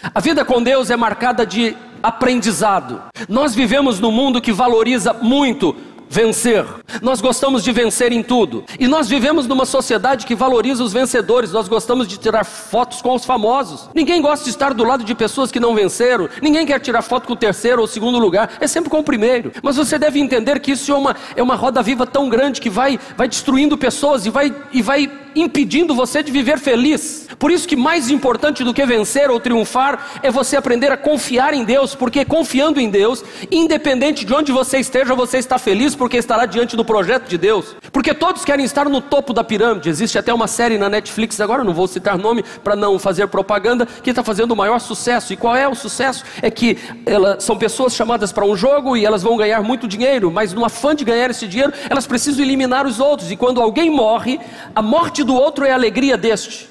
A vida com Deus é marcada de aprendizado. Nós vivemos num mundo que valoriza muito vencer. Nós gostamos de vencer em tudo. E nós vivemos numa sociedade que valoriza os vencedores. Nós gostamos de tirar fotos com os famosos. Ninguém gosta de estar do lado de pessoas que não venceram. Ninguém quer tirar foto com o terceiro ou segundo lugar. É sempre com o primeiro. Mas você deve entender que isso é uma, é uma roda viva tão grande que vai, vai destruindo pessoas e vai, e vai impedindo você de viver feliz. Por isso que mais importante do que vencer ou triunfar é você aprender a confiar em Deus, porque confiando em Deus, independente de onde você esteja, você está feliz porque estará diante do projeto de Deus. Porque todos querem estar no topo da pirâmide. Existe até uma série na Netflix agora, não vou citar nome para não fazer propaganda, que está fazendo o maior sucesso. E qual é o sucesso? É que ela, são pessoas chamadas para um jogo e elas vão ganhar muito dinheiro, mas no afã de ganhar esse dinheiro, elas precisam eliminar os outros. E quando alguém morre, a morte do outro é a alegria deste.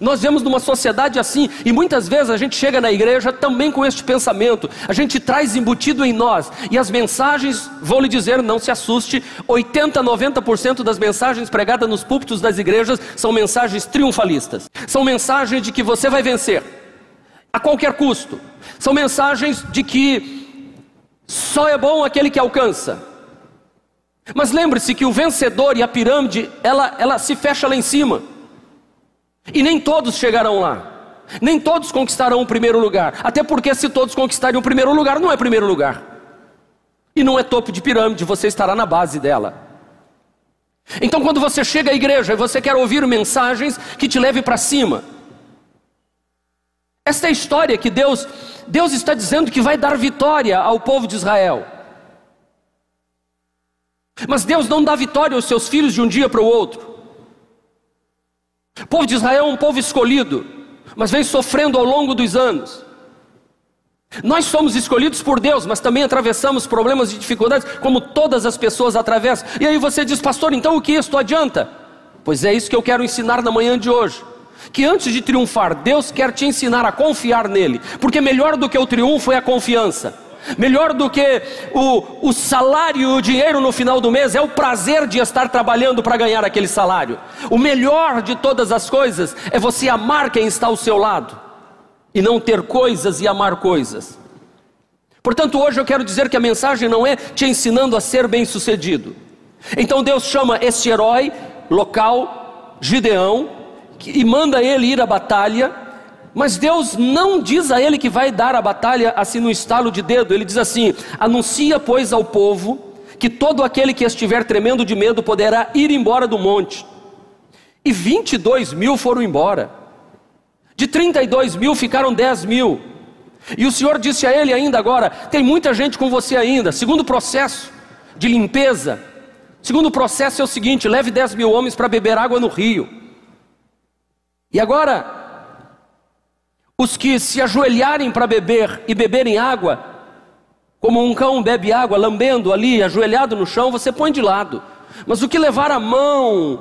Nós vemos numa sociedade assim, e muitas vezes a gente chega na igreja também com este pensamento, a gente traz embutido em nós, e as mensagens, vou lhe dizer, não se assuste, 80, 90% das mensagens pregadas nos púlpitos das igrejas são mensagens triunfalistas, são mensagens de que você vai vencer, a qualquer custo, são mensagens de que só é bom aquele que alcança. Mas lembre-se que o vencedor e a pirâmide, ela, ela se fecha lá em cima. E nem todos chegarão lá. Nem todos conquistarão o primeiro lugar. Até porque, se todos conquistarem o primeiro lugar, não é primeiro lugar. E não é topo de pirâmide, você estará na base dela. Então, quando você chega à igreja e você quer ouvir mensagens que te levem para cima, esta é a história que Deus, Deus está dizendo que vai dar vitória ao povo de Israel. Mas Deus não dá vitória aos seus filhos de um dia para o outro. O povo de Israel é um povo escolhido, mas vem sofrendo ao longo dos anos. Nós somos escolhidos por Deus, mas também atravessamos problemas e dificuldades, como todas as pessoas atravessam. E aí você diz, pastor, então o que isto adianta? Pois é isso que eu quero ensinar na manhã de hoje. Que antes de triunfar, Deus quer te ensinar a confiar nele, porque melhor do que o triunfo é a confiança. Melhor do que o, o salário e o dinheiro no final do mês é o prazer de estar trabalhando para ganhar aquele salário. O melhor de todas as coisas é você amar quem está ao seu lado e não ter coisas e amar coisas. Portanto, hoje eu quero dizer que a mensagem não é te ensinando a ser bem-sucedido. Então Deus chama este herói local, Gideão, e manda ele ir à batalha mas Deus não diz a ele que vai dar a batalha assim no estalo de dedo. Ele diz assim: anuncia, pois, ao povo que todo aquele que estiver tremendo de medo poderá ir embora do monte. E 22 mil foram embora. De 32 mil ficaram 10 mil. E o Senhor disse a ele ainda agora: tem muita gente com você ainda. Segundo processo de limpeza. Segundo processo é o seguinte: leve 10 mil homens para beber água no rio. E agora, os que se ajoelharem para beber e beberem água, como um cão bebe água, lambendo ali, ajoelhado no chão, você põe de lado. Mas o que levar a mão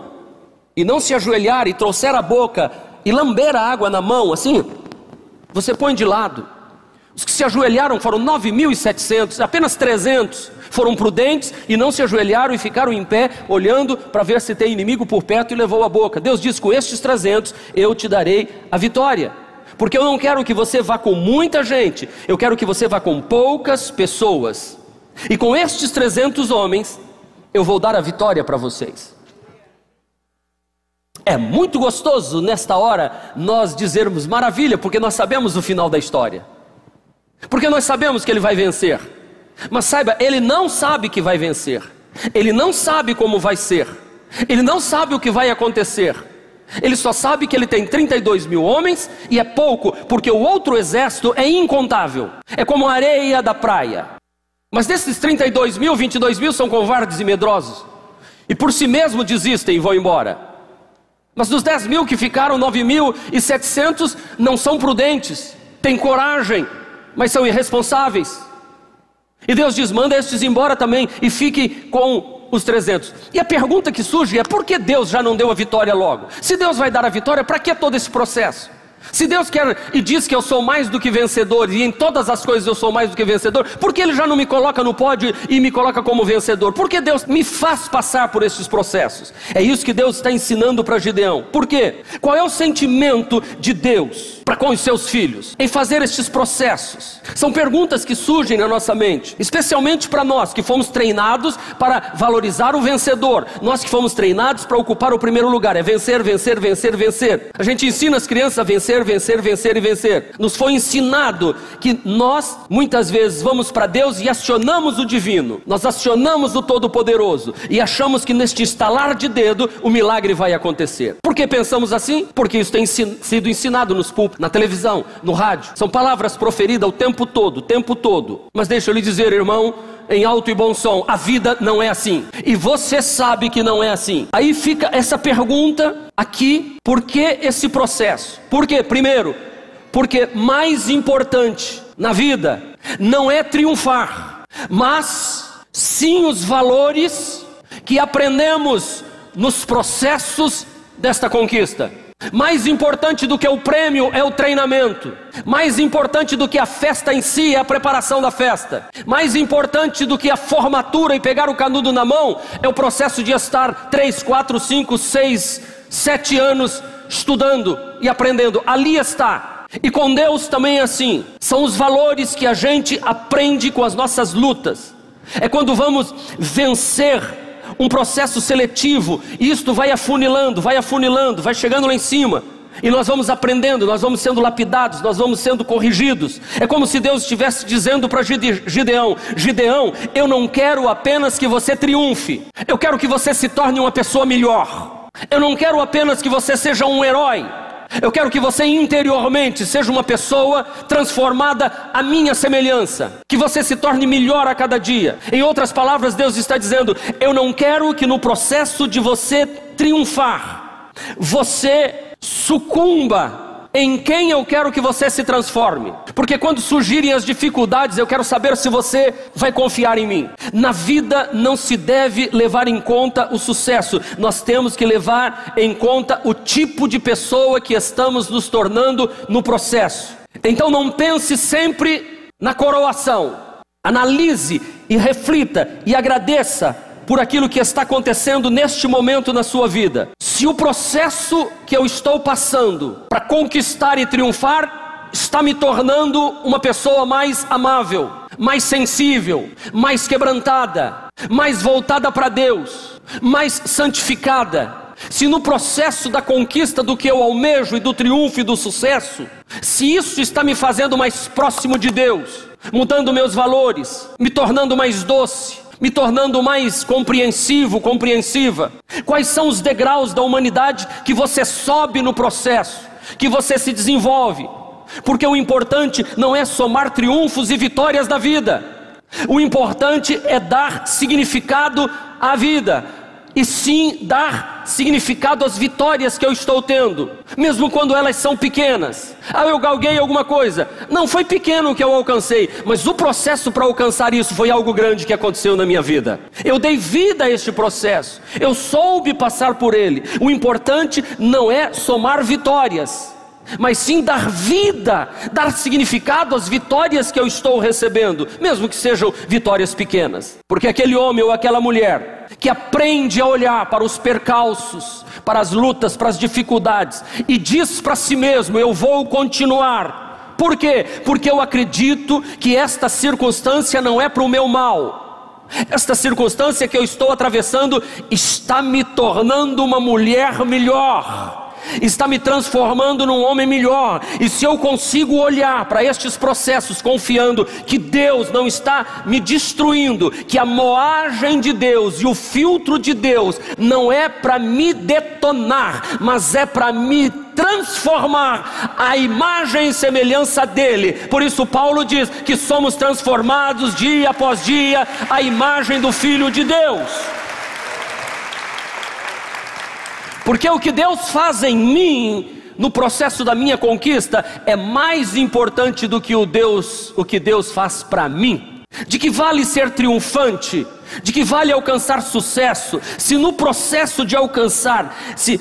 e não se ajoelhar e trouxer a boca e lamber a água na mão, assim, você põe de lado. Os que se ajoelharam foram 9.700, apenas 300 foram prudentes e não se ajoelharam e ficaram em pé, olhando para ver se tem inimigo por perto e levou a boca. Deus diz: com estes 300 eu te darei a vitória. Porque eu não quero que você vá com muita gente, eu quero que você vá com poucas pessoas. E com estes 300 homens, eu vou dar a vitória para vocês. É muito gostoso nesta hora nós dizermos maravilha, porque nós sabemos o final da história. Porque nós sabemos que ele vai vencer. Mas saiba, ele não sabe que vai vencer. Ele não sabe como vai ser. Ele não sabe o que vai acontecer. Ele só sabe que ele tem 32 mil homens e é pouco, porque o outro exército é incontável. É como a areia da praia. Mas desses 32 mil, 22 mil são covardes e medrosos. E por si mesmo desistem e vão embora. Mas dos 10 mil que ficaram, 9.700 não são prudentes, têm coragem, mas são irresponsáveis. E Deus diz: manda estes embora também e fique com os 300. E a pergunta que surge é: por que Deus já não deu a vitória logo? Se Deus vai dar a vitória, para que todo esse processo? Se Deus quer e diz que eu sou mais do que vencedor e em todas as coisas eu sou mais do que vencedor, por que Ele já não me coloca no pódio e me coloca como vencedor? Por que Deus me faz passar por esses processos? É isso que Deus está ensinando para Gideão. Por quê? Qual é o sentimento de Deus para com os seus filhos em fazer estes processos? São perguntas que surgem na nossa mente, especialmente para nós que fomos treinados para valorizar o vencedor, nós que fomos treinados para ocupar o primeiro lugar, é vencer, vencer, vencer, vencer. A gente ensina as crianças a vencer, vencer, vencer e vencer. Nos foi ensinado que nós muitas vezes vamos para Deus e acionamos o divino, nós acionamos o Todo-Poderoso e achamos que neste estalar de dedo o milagre vai acontecer. Por que pensamos assim? Porque isso tem sido ensinado nos púlpitos, na televisão, no rádio. São palavras proferidas o tempo todo, o tempo todo. Mas deixa eu lhe dizer, irmão, em alto e bom som: a vida não é assim. E você sabe que não é assim. Aí fica essa pergunta aqui: por que esse processo? Por quê? Primeiro, porque mais importante na vida não é triunfar, mas sim os valores que aprendemos nos processos desta conquista. Mais importante do que o prêmio é o treinamento. Mais importante do que a festa em si é a preparação da festa. Mais importante do que a formatura e pegar o canudo na mão é o processo de estar 3, 4, 5, 6, 7 anos estudando e aprendendo. Ali está. E com Deus também é assim. São os valores que a gente aprende com as nossas lutas. É quando vamos vencer um processo seletivo, e isto vai afunilando, vai afunilando, vai chegando lá em cima. E nós vamos aprendendo, nós vamos sendo lapidados, nós vamos sendo corrigidos. É como se Deus estivesse dizendo para Gideão: Gideão, eu não quero apenas que você triunfe, eu quero que você se torne uma pessoa melhor. Eu não quero apenas que você seja um herói, eu quero que você interiormente seja uma pessoa transformada à minha semelhança, que você se torne melhor a cada dia. Em outras palavras, Deus está dizendo: Eu não quero que no processo de você triunfar, você sucumba em quem eu quero que você se transforme. Porque quando surgirem as dificuldades, eu quero saber se você vai confiar em mim. Na vida não se deve levar em conta o sucesso, nós temos que levar em conta o tipo de pessoa que estamos nos tornando no processo. Então não pense sempre na coroação. Analise e reflita e agradeça por aquilo que está acontecendo neste momento na sua vida. Se o processo que eu estou passando para conquistar e triunfar está me tornando uma pessoa mais amável, mais sensível, mais quebrantada, mais voltada para Deus, mais santificada, se no processo da conquista do que eu almejo e do triunfo e do sucesso, se isso está me fazendo mais próximo de Deus, mudando meus valores, me tornando mais doce, me tornando mais compreensivo, compreensiva? Quais são os degraus da humanidade que você sobe no processo, que você se desenvolve? Porque o importante não é somar triunfos e vitórias da vida, o importante é dar significado à vida e sim dar significado às vitórias que eu estou tendo, mesmo quando elas são pequenas. Ah, eu galguei alguma coisa. Não foi pequeno que eu alcancei, mas o processo para alcançar isso foi algo grande que aconteceu na minha vida. Eu dei vida a este processo, eu soube passar por ele. O importante não é somar vitórias mas sim dar vida, dar significado às vitórias que eu estou recebendo, mesmo que sejam vitórias pequenas. Porque aquele homem ou aquela mulher que aprende a olhar para os percalços, para as lutas, para as dificuldades e diz para si mesmo: Eu vou continuar. Por quê? Porque eu acredito que esta circunstância não é para o meu mal. Esta circunstância que eu estou atravessando está me tornando uma mulher melhor está me transformando num homem melhor. E se eu consigo olhar para estes processos confiando que Deus não está me destruindo, que a moagem de Deus e o filtro de Deus não é para me detonar, mas é para me transformar a imagem e semelhança dele. Por isso Paulo diz que somos transformados dia após dia a imagem do filho de Deus. Porque o que Deus faz em mim no processo da minha conquista é mais importante do que o Deus, o que Deus faz para mim. De que vale ser triunfante de que vale alcançar sucesso, se no processo de alcançar se,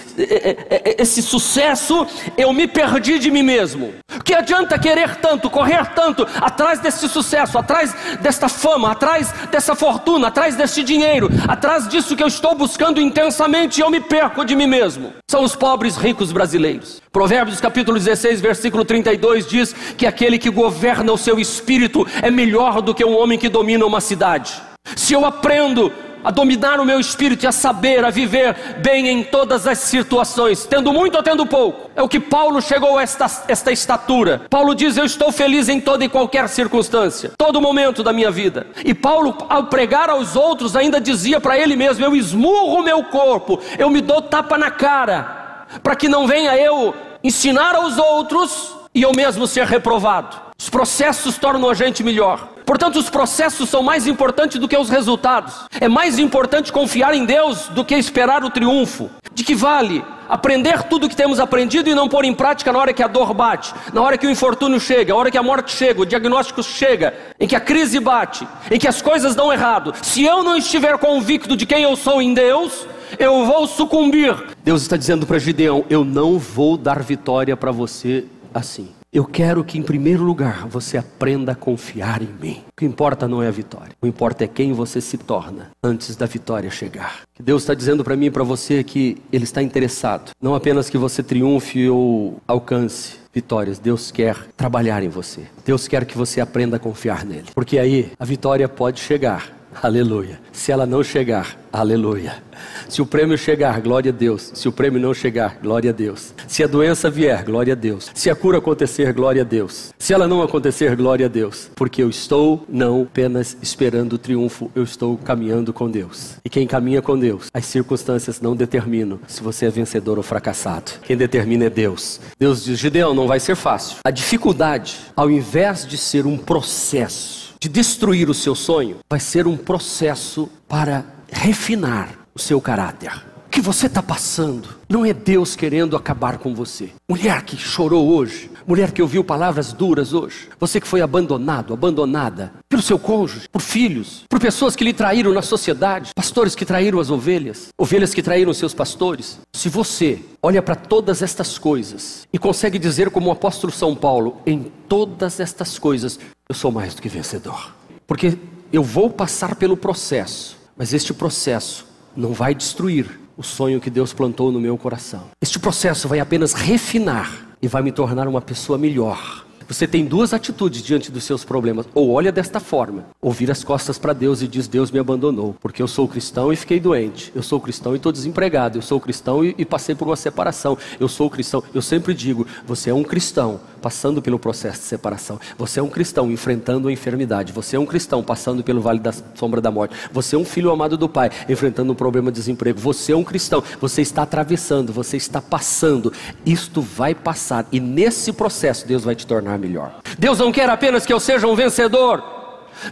esse sucesso eu me perdi de mim mesmo. Que adianta querer tanto, correr tanto atrás desse sucesso, atrás desta fama, atrás dessa fortuna, atrás deste dinheiro, atrás disso que eu estou buscando intensamente e eu me perco de mim mesmo. São os pobres ricos brasileiros. Provérbios capítulo 16, versículo 32 diz que aquele que governa o seu espírito é melhor do que um homem que domina uma cidade. Se eu aprendo a dominar o meu espírito e a saber, a viver bem em todas as situações, tendo muito ou tendo pouco. É o que Paulo chegou a esta, esta estatura. Paulo diz: Eu estou feliz em toda e qualquer circunstância, todo momento da minha vida. E Paulo, ao pregar aos outros, ainda dizia para ele mesmo: Eu esmurro o meu corpo, eu me dou tapa na cara, para que não venha eu ensinar aos outros e eu mesmo ser reprovado. Os processos tornam a gente melhor. Portanto, os processos são mais importantes do que os resultados. É mais importante confiar em Deus do que esperar o triunfo. De que vale aprender tudo o que temos aprendido e não pôr em prática na hora que a dor bate, na hora que o infortúnio chega, na hora que a morte chega, o diagnóstico chega, em que a crise bate, em que as coisas dão errado. Se eu não estiver convicto de quem eu sou em Deus, eu vou sucumbir. Deus está dizendo para Gideão: Eu não vou dar vitória para você assim. Eu quero que, em primeiro lugar, você aprenda a confiar em mim. O que importa não é a vitória, o que importa é quem você se torna antes da vitória chegar. Que Deus está dizendo para mim e para você que Ele está interessado, não apenas que você triunfe ou alcance vitórias, Deus quer trabalhar em você. Deus quer que você aprenda a confiar nele, porque aí a vitória pode chegar aleluia. Se ela não chegar, aleluia. Se o prêmio chegar, glória a Deus. Se o prêmio não chegar, glória a Deus. Se a doença vier, glória a Deus. Se a cura acontecer, glória a Deus. Se ela não acontecer, glória a Deus. Porque eu estou não apenas esperando o triunfo, eu estou caminhando com Deus. E quem caminha com Deus, as circunstâncias não determinam se você é vencedor ou fracassado. Quem determina é Deus. Deus diz: Gideão, não vai ser fácil. A dificuldade, ao invés de ser um processo, de destruir o seu sonho, vai ser um processo para refinar o seu caráter. O que você está passando não é Deus querendo acabar com você. Mulher que chorou hoje, mulher que ouviu palavras duras hoje, você que foi abandonado, abandonada pelo seu cônjuge, por filhos, por pessoas que lhe traíram na sociedade, pastores que traíram as ovelhas, ovelhas que traíram seus pastores. Se você olha para todas estas coisas e consegue dizer, como o apóstolo São Paulo, em todas estas coisas eu sou mais do que vencedor. Porque eu vou passar pelo processo, mas este processo não vai destruir o sonho que Deus plantou no meu coração. Este processo vai apenas refinar e vai me tornar uma pessoa melhor. Você tem duas atitudes diante dos seus problemas. Ou olha desta forma, ou vira as costas para Deus e diz: Deus me abandonou, porque eu sou cristão e fiquei doente. Eu sou cristão e estou desempregado. Eu sou cristão e, e passei por uma separação. Eu sou cristão. Eu sempre digo: você é um cristão passando pelo processo de separação. Você é um cristão enfrentando a enfermidade. Você é um cristão passando pelo vale da sombra da morte. Você é um filho amado do Pai enfrentando um problema de desemprego. Você é um cristão. Você está atravessando, você está passando. Isto vai passar e nesse processo Deus vai te tornar melhor. Deus não quer apenas que eu seja um vencedor.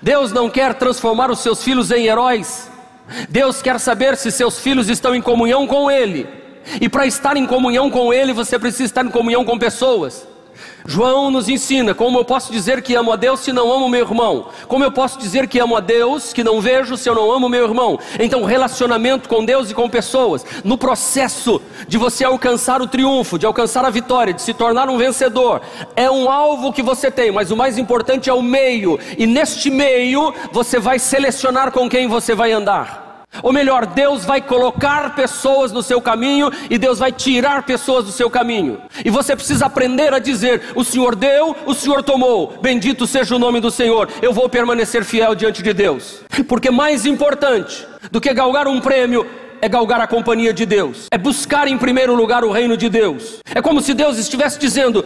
Deus não quer transformar os seus filhos em heróis. Deus quer saber se seus filhos estão em comunhão com Ele. E para estar em comunhão com Ele, você precisa estar em comunhão com pessoas. João nos ensina como eu posso dizer que amo a Deus se não amo meu irmão. Como eu posso dizer que amo a Deus que não vejo se eu não amo meu irmão. Então, relacionamento com Deus e com pessoas, no processo de você alcançar o triunfo, de alcançar a vitória, de se tornar um vencedor, é um alvo que você tem, mas o mais importante é o meio. E neste meio, você vai selecionar com quem você vai andar. Ou melhor, Deus vai colocar pessoas no seu caminho e Deus vai tirar pessoas do seu caminho. E você precisa aprender a dizer: O Senhor deu, o Senhor tomou. Bendito seja o nome do Senhor. Eu vou permanecer fiel diante de Deus. Porque mais importante do que galgar um prêmio é galgar a companhia de Deus, é buscar em primeiro lugar o reino de Deus. É como se Deus estivesse dizendo: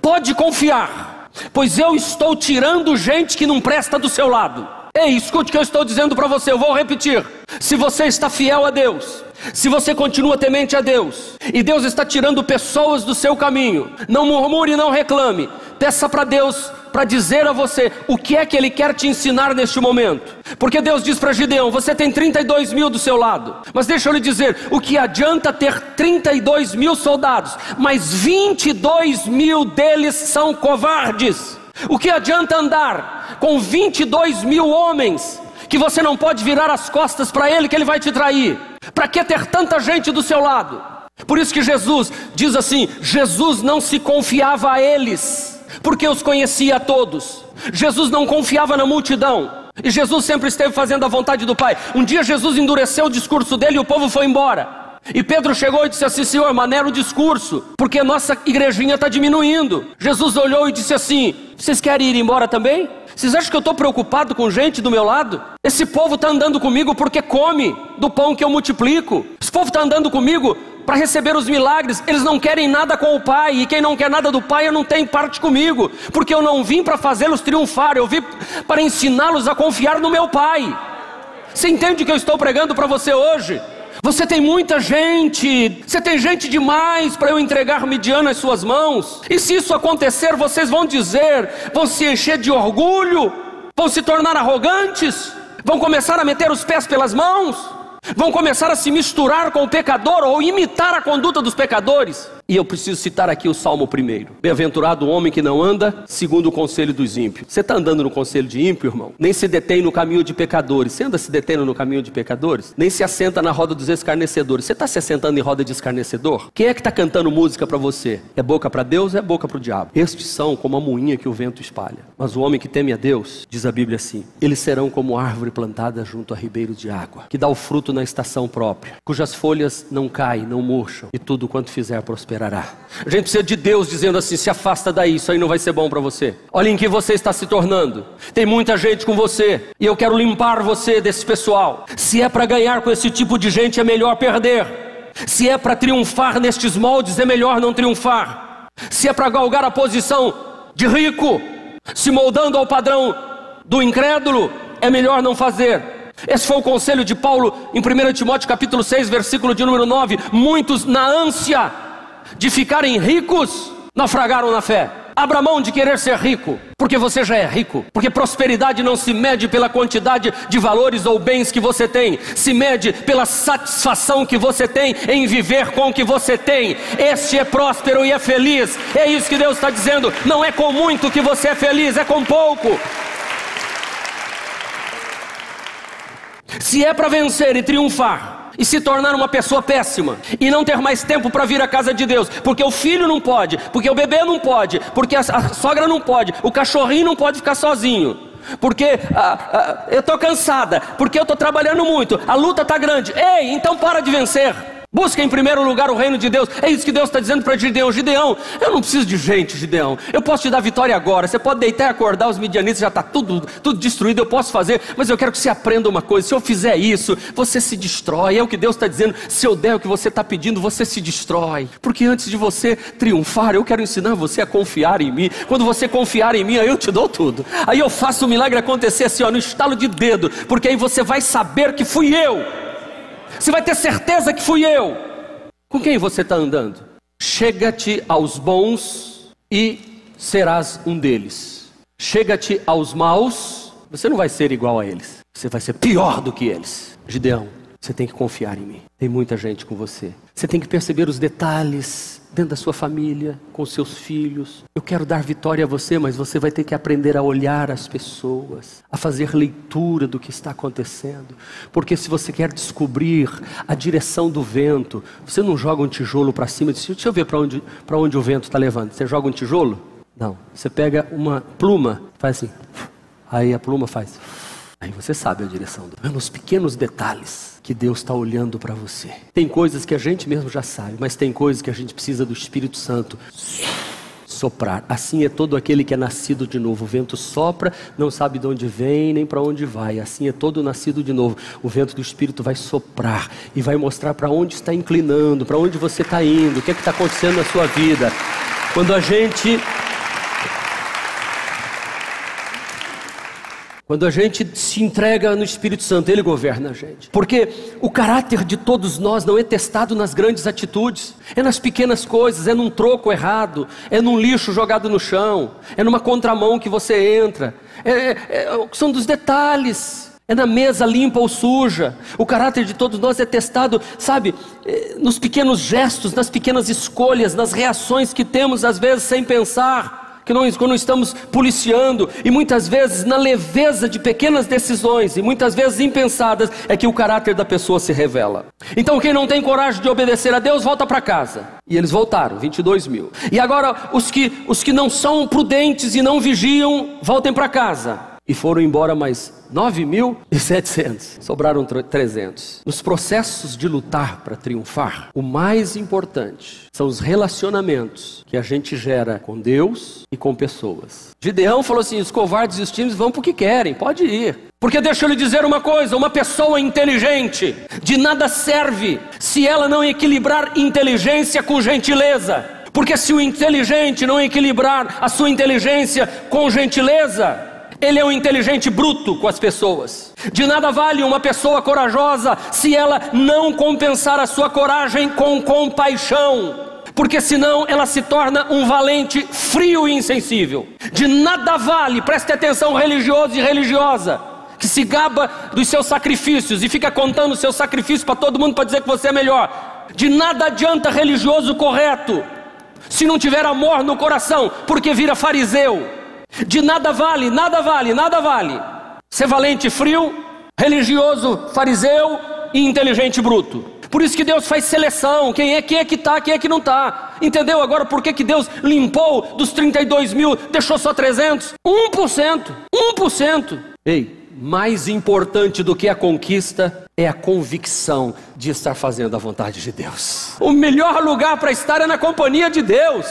Pode confiar, pois eu estou tirando gente que não presta do seu lado. Ei, escute o que eu estou dizendo para você, eu vou repetir. Se você está fiel a Deus, se você continua temente a Deus, e Deus está tirando pessoas do seu caminho, não murmure, não reclame, peça para Deus para dizer a você o que é que Ele quer te ensinar neste momento. Porque Deus diz para Gideão: Você tem 32 mil do seu lado, mas deixa eu lhe dizer: o que adianta ter 32 mil soldados, mas 22 mil deles são covardes. O que adianta andar com 22 mil homens que você não pode virar as costas para ele, que ele vai te trair. Para que ter tanta gente do seu lado? Por isso que Jesus diz assim: Jesus não se confiava a eles, porque os conhecia a todos. Jesus não confiava na multidão. E Jesus sempre esteve fazendo a vontade do Pai. Um dia Jesus endureceu o discurso dele e o povo foi embora. E Pedro chegou e disse assim: Senhor, maneira o discurso, porque a nossa igrejinha está diminuindo. Jesus olhou e disse assim: Vocês querem ir embora também? Vocês acham que eu estou preocupado com gente do meu lado? Esse povo está andando comigo porque come do pão que eu multiplico. Esse povo está andando comigo para receber os milagres. Eles não querem nada com o Pai. E quem não quer nada do Pai, não tem parte comigo. Porque eu não vim para fazê-los triunfar. Eu vim para ensiná-los a confiar no meu Pai. Você entende o que eu estou pregando para você hoje? Você tem muita gente, você tem gente demais para eu entregar Midian nas suas mãos. E se isso acontecer, vocês vão dizer, vão se encher de orgulho, vão se tornar arrogantes, vão começar a meter os pés pelas mãos, vão começar a se misturar com o pecador ou imitar a conduta dos pecadores. E eu preciso citar aqui o Salmo primeiro. Bem-aventurado o homem que não anda segundo o conselho dos ímpios. Você está andando no conselho de ímpio, irmão? Nem se detém no caminho de pecadores. Você anda se detendo no caminho de pecadores? Nem se assenta na roda dos escarnecedores. Você está se assentando em roda de escarnecedor? Quem é que está cantando música para você? É boca para Deus ou é boca para o diabo? Estes são como a moinha que o vento espalha. Mas o homem que teme a Deus, diz a Bíblia assim: eles serão como árvore plantada junto a ribeiro de água, que dá o fruto na estação própria, cujas folhas não caem, não murcham, e tudo quanto fizer prosperar prosperará. A gente precisa de Deus dizendo assim: se afasta daí, isso aí não vai ser bom para você. Olha em que você está se tornando. Tem muita gente com você e eu quero limpar você desse pessoal. Se é para ganhar com esse tipo de gente, é melhor perder. Se é para triunfar nestes moldes, é melhor não triunfar. Se é para galgar a posição de rico, se moldando ao padrão do incrédulo, é melhor não fazer. Esse foi o conselho de Paulo em 1 Timóteo capítulo 6, versículo de número 9. Muitos na ânsia de ficarem ricos, naufragaram na fé. Abra mão de querer ser rico, porque você já é rico. Porque prosperidade não se mede pela quantidade de valores ou bens que você tem, se mede pela satisfação que você tem em viver com o que você tem. Este é próspero e é feliz. É isso que Deus está dizendo. Não é com muito que você é feliz, é com pouco. Se é para vencer e triunfar, e se tornar uma pessoa péssima e não ter mais tempo para vir à casa de Deus, porque o filho não pode, porque o bebê não pode, porque a, a sogra não pode, o cachorrinho não pode ficar sozinho. Porque ah, ah, eu estou cansada, porque eu estou trabalhando muito, a luta está grande. Ei, então para de vencer. Busca em primeiro lugar o reino de Deus. É isso que Deus está dizendo para Gideão. Gideão, eu não preciso de gente, Gideão. Eu posso te dar vitória agora. Você pode deitar e acordar, os midianitas já está tudo, tudo destruído. Eu posso fazer, mas eu quero que você aprenda uma coisa. Se eu fizer isso, você se destrói. É o que Deus está dizendo. Se eu der o que você está pedindo, você se destrói. Porque antes de você triunfar, eu quero ensinar você a confiar em mim. Quando você confiar em mim, aí eu te dou tudo. Aí eu faço o milagre acontecer assim, ó, no estalo de dedo. Porque aí você vai saber que fui eu. Você vai ter certeza que fui eu. Com quem você está andando? Chega-te aos bons e serás um deles. Chega-te aos maus, você não vai ser igual a eles. Você vai ser pior do que eles. Gideão, você tem que confiar em mim. Tem muita gente com você. Você tem que perceber os detalhes dentro da sua família, com seus filhos. Eu quero dar vitória a você, mas você vai ter que aprender a olhar as pessoas, a fazer leitura do que está acontecendo. Porque se você quer descobrir a direção do vento, você não joga um tijolo para cima e diz: Deixa eu ver para onde, onde o vento está levando. Você joga um tijolo? Não. Você pega uma pluma, faz assim. Aí a pluma faz. Aí você sabe a direção do vento. Nos pequenos detalhes que Deus está olhando para você. Tem coisas que a gente mesmo já sabe, mas tem coisas que a gente precisa do Espírito Santo soprar. Assim é todo aquele que é nascido de novo. O vento sopra, não sabe de onde vem nem para onde vai. Assim é todo nascido de novo. O vento do Espírito vai soprar e vai mostrar para onde está inclinando, para onde você está indo, o que é está acontecendo na sua vida. Quando a gente Quando a gente se entrega no Espírito Santo, Ele governa a gente. Porque o caráter de todos nós não é testado nas grandes atitudes, é nas pequenas coisas, é num troco errado, é num lixo jogado no chão, é numa contramão que você entra, é, é, é são dos detalhes. É na mesa limpa ou suja. O caráter de todos nós é testado, sabe, é, nos pequenos gestos, nas pequenas escolhas, nas reações que temos às vezes sem pensar. Que nós, quando estamos policiando, e muitas vezes na leveza de pequenas decisões, e muitas vezes impensadas, é que o caráter da pessoa se revela. Então, quem não tem coragem de obedecer a Deus, volta para casa. E eles voltaram, 22 mil. E agora, os que, os que não são prudentes e não vigiam, voltem para casa. E foram embora mais 9.700. Sobraram 300. Nos processos de lutar para triunfar, o mais importante são os relacionamentos que a gente gera com Deus e com pessoas. Gideão falou assim: os covardes e os tímidos vão porque querem, pode ir. Porque deixa eu lhe dizer uma coisa: uma pessoa inteligente de nada serve se ela não equilibrar inteligência com gentileza. Porque se o inteligente não equilibrar a sua inteligência com gentileza, ele é um inteligente bruto com as pessoas. De nada vale uma pessoa corajosa se ela não compensar a sua coragem com compaixão. Porque senão ela se torna um valente frio e insensível. De nada vale, preste atenção, religioso e religiosa, que se gaba dos seus sacrifícios e fica contando os seus sacrifícios para todo mundo para dizer que você é melhor. De nada adianta religioso correto se não tiver amor no coração, porque vira fariseu. De nada vale, nada vale, nada vale. Ser valente frio, religioso fariseu e inteligente bruto. Por isso que Deus faz seleção, quem é, quem é que está, quem é que não está. Entendeu agora por que, que Deus limpou dos 32 mil, deixou só 300? 1%, 1%. Ei, mais importante do que a conquista é a convicção de estar fazendo a vontade de Deus. O melhor lugar para estar é na companhia de Deus.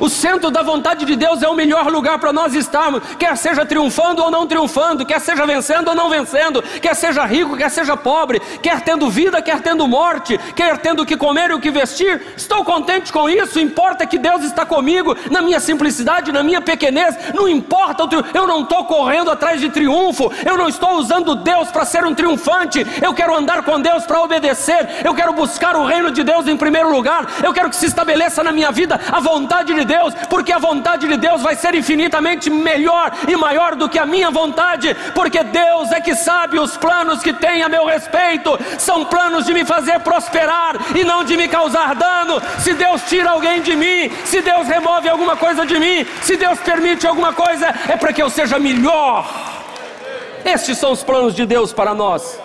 O centro da vontade de Deus é o melhor lugar para nós estarmos, quer seja triunfando ou não triunfando, quer seja vencendo ou não vencendo, quer seja rico, quer seja pobre, quer tendo vida, quer tendo morte, quer tendo o que comer e o que vestir. Estou contente com isso, importa que Deus está comigo, na minha simplicidade, na minha pequenez, não importa, eu não estou correndo atrás de triunfo, eu não estou usando Deus para ser um triunfante, eu quero andar com Deus para obedecer, eu quero buscar o reino de Deus em primeiro lugar, eu quero que se estabeleça na minha vida a vontade de Deus, porque a vontade de Deus vai ser infinitamente melhor e maior do que a minha vontade, porque Deus é que sabe os planos que tem a meu respeito, são planos de me fazer prosperar e não de me causar dano. Se Deus tira alguém de mim, se Deus remove alguma coisa de mim, se Deus permite alguma coisa, é para que eu seja melhor. Estes são os planos de Deus para nós.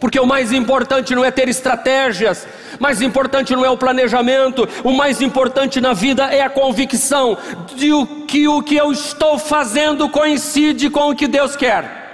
Porque o mais importante não é ter estratégias, mais importante não é o planejamento, o mais importante na vida é a convicção de que o que eu estou fazendo coincide com o que Deus quer.